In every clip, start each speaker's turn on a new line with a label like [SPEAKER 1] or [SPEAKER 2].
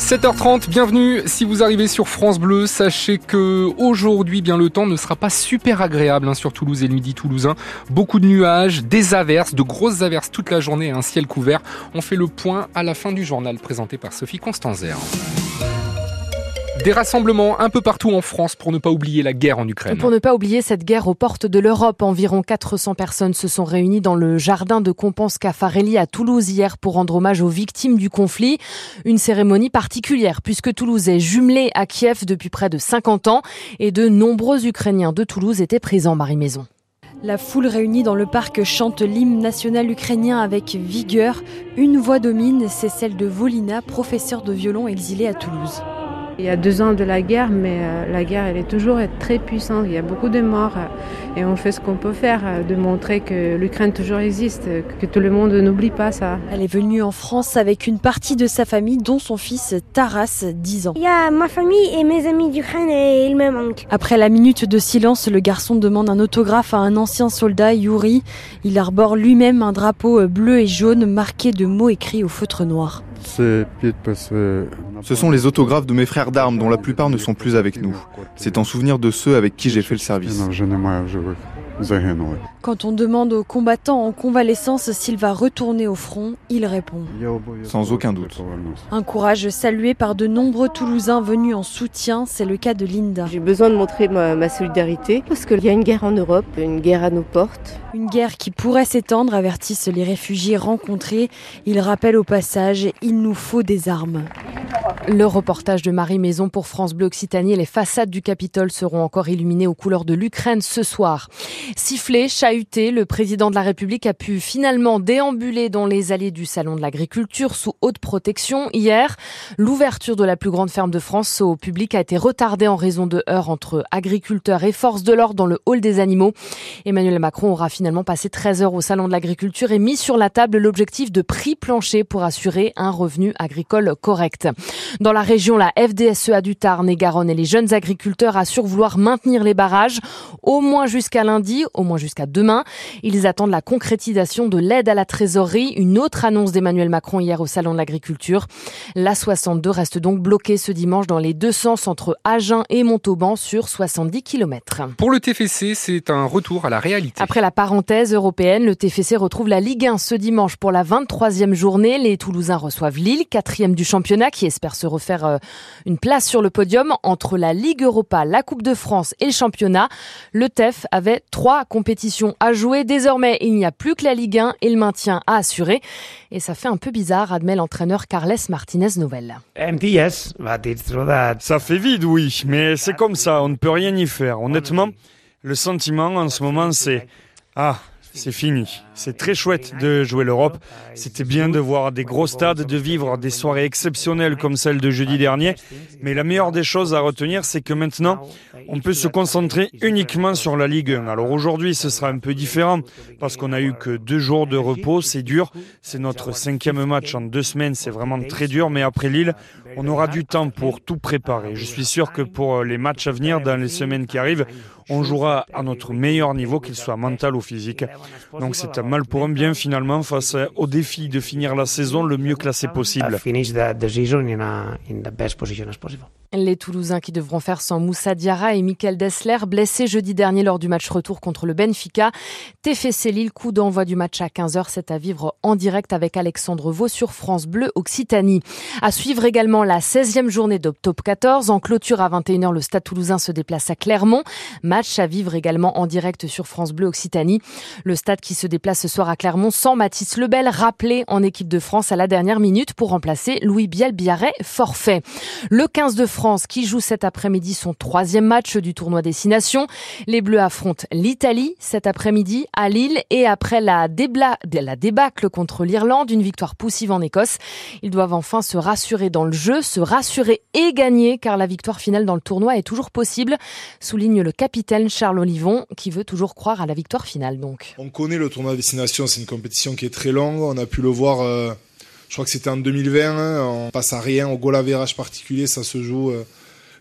[SPEAKER 1] 7h30, bienvenue. Si vous arrivez sur France Bleu, sachez que aujourd'hui, bien le temps ne sera pas super agréable hein, sur Toulouse et le midi toulousain. Beaucoup de nuages, des averses, de grosses averses toute la journée et un ciel couvert. On fait le point à la fin du journal présenté par Sophie Constanzer. Des rassemblements un peu partout en France pour ne pas oublier la guerre en Ukraine.
[SPEAKER 2] Pour ne pas oublier cette guerre aux portes de l'Europe, environ 400 personnes se sont réunies dans le jardin de Compense Caffarelli à Toulouse hier pour rendre hommage aux victimes du conflit. Une cérémonie particulière puisque Toulouse est jumelée à Kiev depuis près de 50 ans et de nombreux Ukrainiens de Toulouse étaient présents, Marie Maison. La foule réunie dans le parc chante l'hymne national ukrainien avec vigueur. Une voix domine, c'est celle de Volina, professeur de violon exilé à Toulouse.
[SPEAKER 3] Il y a deux ans de la guerre, mais euh, la guerre, elle est toujours très puissante. Il y a beaucoup de morts euh, et on fait ce qu'on peut faire, euh, de montrer que l'Ukraine toujours existe, que tout le monde n'oublie pas ça.
[SPEAKER 2] Elle est venue en France avec une partie de sa famille, dont son fils Taras, 10 ans.
[SPEAKER 4] Il y a ma famille et mes amis d'Ukraine et ils me manquent.
[SPEAKER 2] Après la minute de silence, le garçon demande un autographe à un ancien soldat, Yuri. Il arbore lui-même un drapeau bleu et jaune marqué de mots écrits au feutre noir.
[SPEAKER 5] Ce sont les autographes de mes frères d'armes dont la plupart ne sont plus avec nous. C'est en souvenir de ceux avec qui j'ai fait le service.
[SPEAKER 2] Quand on demande au combattant en convalescence s'il va retourner au front, il répond
[SPEAKER 5] Sans aucun doute.
[SPEAKER 2] Un courage salué par de nombreux Toulousains venus en soutien, c'est le cas de Linda.
[SPEAKER 6] J'ai besoin de montrer ma, solidarité parce qu'il y a une guerre en Europe, une guerre à nos portes.
[SPEAKER 2] Une guerre qui pourrait s'étendre, avertissent les réfugiés rencontrés. Ils rappellent au passage, il nous faut des armes. Le reportage de Marie Maison pour France Bleu Occitanie. Les façades du Capitole seront encore illuminées aux couleurs de l'Ukraine ce soir. Sifflé, chahuté, le président de la République a pu finalement déambuler dans les allées du Salon de l'Agriculture sous haute protection. Hier, l'ouverture de la plus grande ferme de France au public a été retardée en raison de heurts entre agriculteurs et forces de l'ordre dans le hall des animaux. Emmanuel Macron aura finalement passé 13 heures au Salon de l'Agriculture et mis sur la table l'objectif de prix plancher pour assurer un revenu agricole correct. Dans la région, la FDSEA du Tarn et Garonne et les jeunes agriculteurs assurent vouloir maintenir les barrages au moins jusqu'à lundi, au moins jusqu'à demain. Ils attendent la concrétisation de l'aide à la trésorerie, une autre annonce d'Emmanuel Macron hier au Salon de l'Agriculture. La 62 reste donc bloquée ce dimanche dans les deux sens entre Agen et Montauban sur 70 km.
[SPEAKER 1] Pour le TFC, c'est un retour à la réalité.
[SPEAKER 2] Après la parenthèse européenne, le TFC retrouve la Ligue 1 ce dimanche pour la 23e journée. Les Toulousains reçoivent Lille, quatrième du championnat, qui espère se refaire euh, une place sur le podium entre la Ligue Europa, la Coupe de France et le championnat. Le TEF avait trois compétitions à jouer. Désormais, il n'y a plus que la Ligue 1 et le maintien à assurer. Et ça fait un peu bizarre, admet l'entraîneur Carles Martinez Novel.
[SPEAKER 7] Ça fait vide, oui, mais c'est comme ça, on ne peut rien y faire. Honnêtement, le sentiment en ce moment, c'est Ah, c'est fini. C'est très chouette de jouer l'Europe. C'était bien de voir des gros stades, de vivre des soirées exceptionnelles comme celle de jeudi dernier. Mais la meilleure des choses à retenir, c'est que maintenant, on peut se concentrer uniquement sur la Ligue 1. Alors aujourd'hui, ce sera un peu différent parce qu'on a eu que deux jours de repos. C'est dur. C'est notre cinquième match en deux semaines. C'est vraiment très dur. Mais après Lille, on aura du temps pour tout préparer. Je suis sûr que pour les matchs à venir, dans les semaines qui arrivent, on jouera à notre meilleur niveau, qu'il soit mental ou physique. Donc c'est un mal pour un bien finalement face au défi de finir la saison le mieux classé possible.
[SPEAKER 2] Les Toulousains qui devront faire sans Moussa Diarra et Michael Dessler, blessés jeudi dernier lors du match retour contre le Benfica. TFC Lille, coup d'envoi du match à 15h, c'est à vivre en direct avec Alexandre Vaux sur France Bleu Occitanie. À suivre également la 16e journée de Top 14. En clôture à 21h, le Stade Toulousain se déplace à Clermont. Match à vivre également en direct sur France Bleu Occitanie. Le stade qui se déplace ce soir à Clermont sans Mathis Lebel, rappelé en équipe de France à la dernière minute pour remplacer Louis Biel Biarret, forfait. Le 15 de France France qui joue cet après-midi son troisième match du tournoi Destination. Les Bleus affrontent l'Italie cet après-midi à Lille et après la, débâcle contre l'Irlande, une victoire poussive en Écosse, ils doivent enfin se rassurer dans le jeu, se rassurer et gagner car la victoire finale dans le tournoi est toujours possible, souligne le capitaine Charles Olivon qui veut toujours croire à la victoire finale donc.
[SPEAKER 8] On connaît le tournoi Destination, c'est une compétition qui est très longue, on a pu le voir euh, je crois que c'était en 2020. Hein, on passe à rien au goal average particulier, ça se joue. Euh,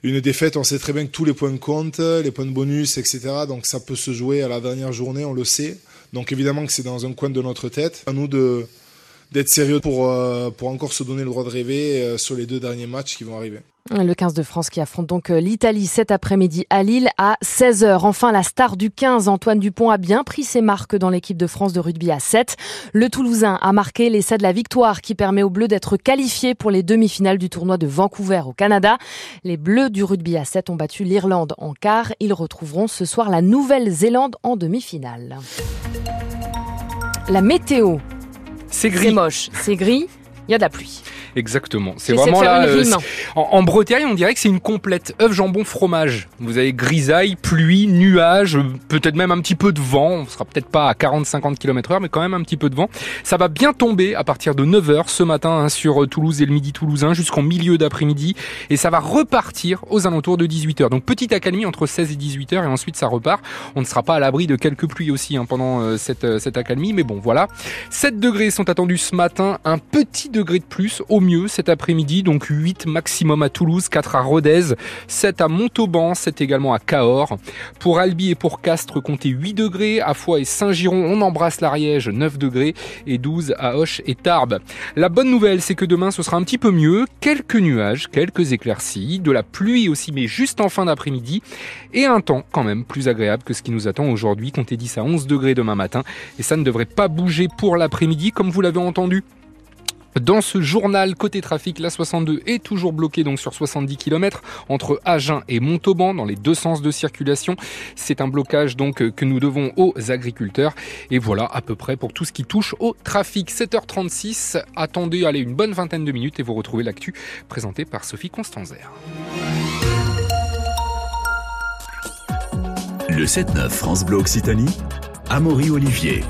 [SPEAKER 8] une défaite, on sait très bien que tous les points comptent, les points de bonus, etc. Donc ça peut se jouer à la dernière journée, on le sait. Donc évidemment que c'est dans un coin de notre tête. À nous d'être sérieux pour, pour encore se donner le droit de rêver sur les deux derniers matchs qui vont arriver.
[SPEAKER 2] Le 15 de France qui affronte donc euh, l'Italie cet après-midi à Lille à 16h. Enfin, la star du 15, Antoine Dupont, a bien pris ses marques dans l'équipe de France de rugby à 7. Le Toulousain a marqué l'essai de la victoire qui permet aux Bleus d'être qualifiés pour les demi-finales du tournoi de Vancouver au Canada. Les Bleus du rugby à 7 ont battu l'Irlande en quart. Ils retrouveront ce soir la Nouvelle-Zélande en demi-finale. La météo.
[SPEAKER 1] C'est gris.
[SPEAKER 2] C'est moche, c'est gris, il y a de la pluie.
[SPEAKER 1] Exactement. C'est vraiment là. Euh, en, Bretagne, on dirait que c'est une complète œuf jambon fromage. Vous avez grisaille, pluie, nuages, peut-être même un petit peu de vent. On sera peut-être pas à 40-50 km heure, mais quand même un petit peu de vent. Ça va bien tomber à partir de 9h ce matin hein, sur euh, Toulouse et le midi toulousain jusqu'en milieu d'après-midi. Et ça va repartir aux alentours de 18h. Donc petite accalmie entre 16 et 18h et ensuite ça repart. On ne sera pas à l'abri de quelques pluies aussi hein, pendant euh, cette, cette accalmie. Mais bon, voilà. 7 degrés sont attendus ce matin. Un petit degré de plus au mieux cet après-midi, donc 8 maximum à Toulouse, 4 à Rodez, 7 à Montauban, 7 également à Cahors. Pour Albi et pour Castres, comptez 8 degrés. À Foix et Saint-Giron, on embrasse l'Ariège, 9 degrés et 12 à Hoche et Tarbes. La bonne nouvelle, c'est que demain ce sera un petit peu mieux. Quelques nuages, quelques éclaircies, de la pluie aussi, mais juste en fin d'après-midi. Et un temps quand même plus agréable que ce qui nous attend aujourd'hui. Comptez 10 à 11 degrés demain matin. Et ça ne devrait pas bouger pour l'après-midi, comme vous l'avez entendu. Dans ce journal côté trafic, la 62 est toujours bloquée donc sur 70 km entre Agen et Montauban dans les deux sens de circulation. C'est un blocage donc que nous devons aux agriculteurs. Et voilà à peu près pour tout ce qui touche au trafic. 7h36. Attendez, allez, une bonne vingtaine de minutes et vous retrouvez l'actu présentée par Sophie Constanzer.
[SPEAKER 9] Le 7-9 France Bleu Occitanie, Amaury Olivier.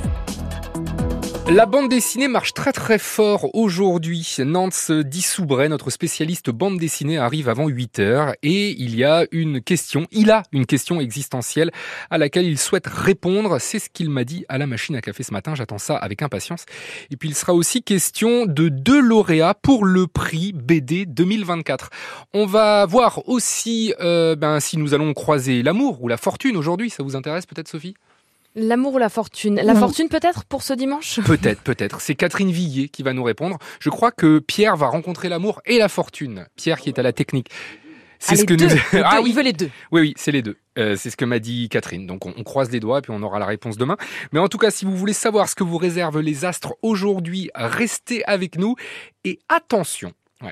[SPEAKER 1] La bande dessinée marche très très fort aujourd'hui. Nance Dissoubray, notre spécialiste bande dessinée, arrive avant 8 heures et il y a une question, il a une question existentielle à laquelle il souhaite répondre. C'est ce qu'il m'a dit à la machine à café ce matin. J'attends ça avec impatience. Et puis il sera aussi question de deux lauréats pour le prix BD 2024. On va voir aussi euh, ben, si nous allons croiser l'amour ou la fortune aujourd'hui. Ça vous intéresse peut-être Sophie?
[SPEAKER 2] L'amour ou la fortune La fortune peut-être pour ce dimanche?
[SPEAKER 1] Peut-être, peut-être. C'est Catherine Villiers qui va nous répondre. Je crois que Pierre va rencontrer l'amour et la fortune. Pierre qui est à la technique.
[SPEAKER 2] C'est ah, ce que nous. ah oui, il veut les deux.
[SPEAKER 1] Oui, oui, c'est les deux. Euh, c'est ce que m'a dit Catherine. Donc on, croise les doigts et puis on aura la réponse demain. Mais en tout cas, si vous voulez savoir ce que vous réservent les astres aujourd'hui, restez avec nous et attention.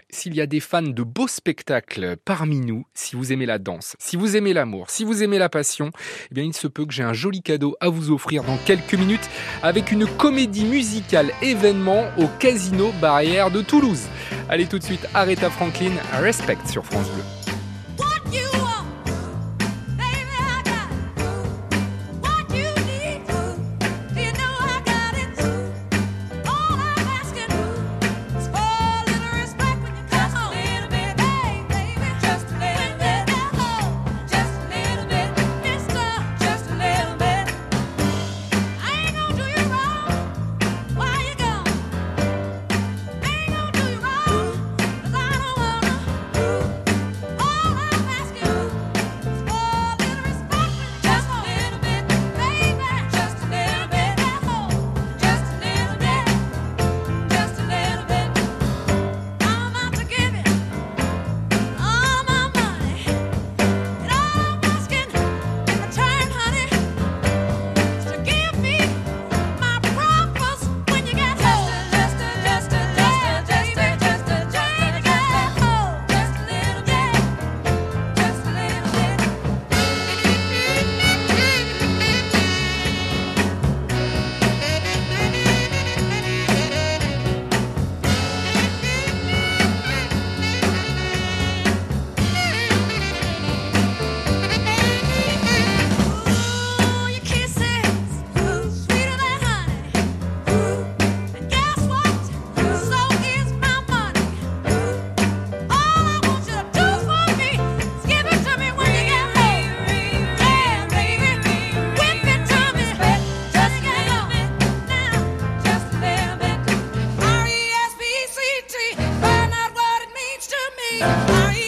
[SPEAKER 1] S'il y a des fans de beaux spectacles parmi nous, si vous aimez la danse, si vous aimez l'amour, si vous aimez la passion, eh bien il se peut que j'ai un joli cadeau à vous offrir dans quelques minutes avec une comédie musicale événement au Casino Barrière de Toulouse. Allez tout de suite, Aretha Franklin, Respect sur France Bleu. I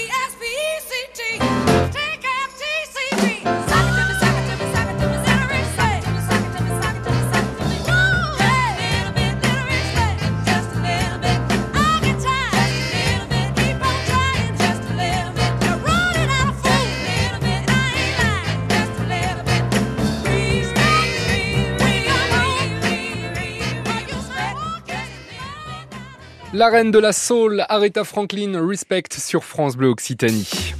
[SPEAKER 1] La reine de la soul, Aretha Franklin, Respect sur France Bleu Occitanie.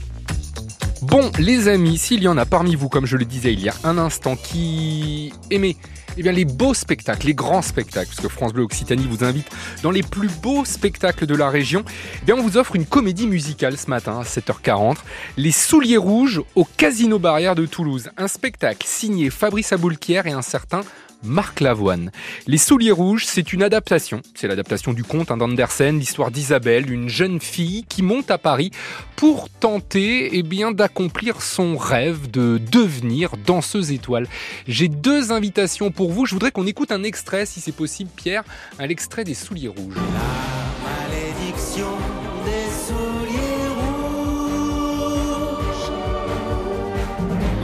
[SPEAKER 1] Bon, les amis, s'il y en a parmi vous, comme je le disais il y a un instant, qui aimait eh bien, les beaux spectacles, les grands spectacles, parce que France Bleu Occitanie vous invite dans les plus beaux spectacles de la région, eh on vous offre une comédie musicale ce matin à 7h40, Les Souliers Rouges au Casino Barrière de Toulouse. Un spectacle signé Fabrice Aboulquière et un certain Marc Lavoine. Les Souliers Rouges, c'est une adaptation. C'est l'adaptation du conte hein, d'Andersen, l'histoire d'Isabelle, une jeune fille qui monte à Paris pour tenter eh bien, d'accomplir son rêve de devenir danseuse étoile. J'ai deux invitations pour vous. Je voudrais qu'on écoute un extrait, si c'est possible, Pierre, un extrait des Souliers Rouges.
[SPEAKER 10] La malédiction des souliers rouges.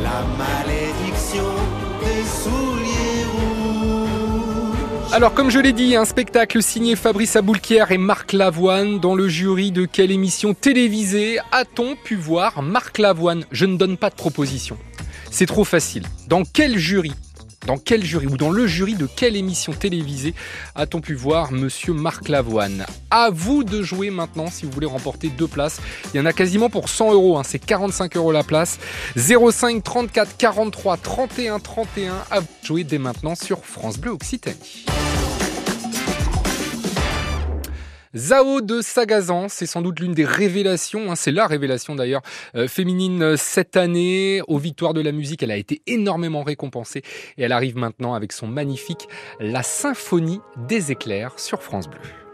[SPEAKER 10] La malédiction des souliers rouges.
[SPEAKER 1] Alors, comme je l'ai dit, un spectacle signé Fabrice Aboulquière et Marc Lavoine. Dans le jury de quelle émission télévisée a-t-on pu voir Marc Lavoine Je ne donne pas de proposition. C'est trop facile. Dans quel jury dans quel jury ou dans le jury de quelle émission télévisée a-t-on pu voir Monsieur Marc Lavoine? À vous de jouer maintenant si vous voulez remporter deux places. Il y en a quasiment pour 100 euros, hein. c'est 45 euros la place. 05 34 43 31 31 à vous de jouer dès maintenant sur France Bleu Occitanie. Zao de Sagazan, c'est sans doute l'une des révélations, hein, c'est la révélation d'ailleurs euh, féminine euh, cette année. Aux Victoires de la musique, elle a été énormément récompensée et elle arrive maintenant avec son magnifique La Symphonie des éclairs sur France Bleu.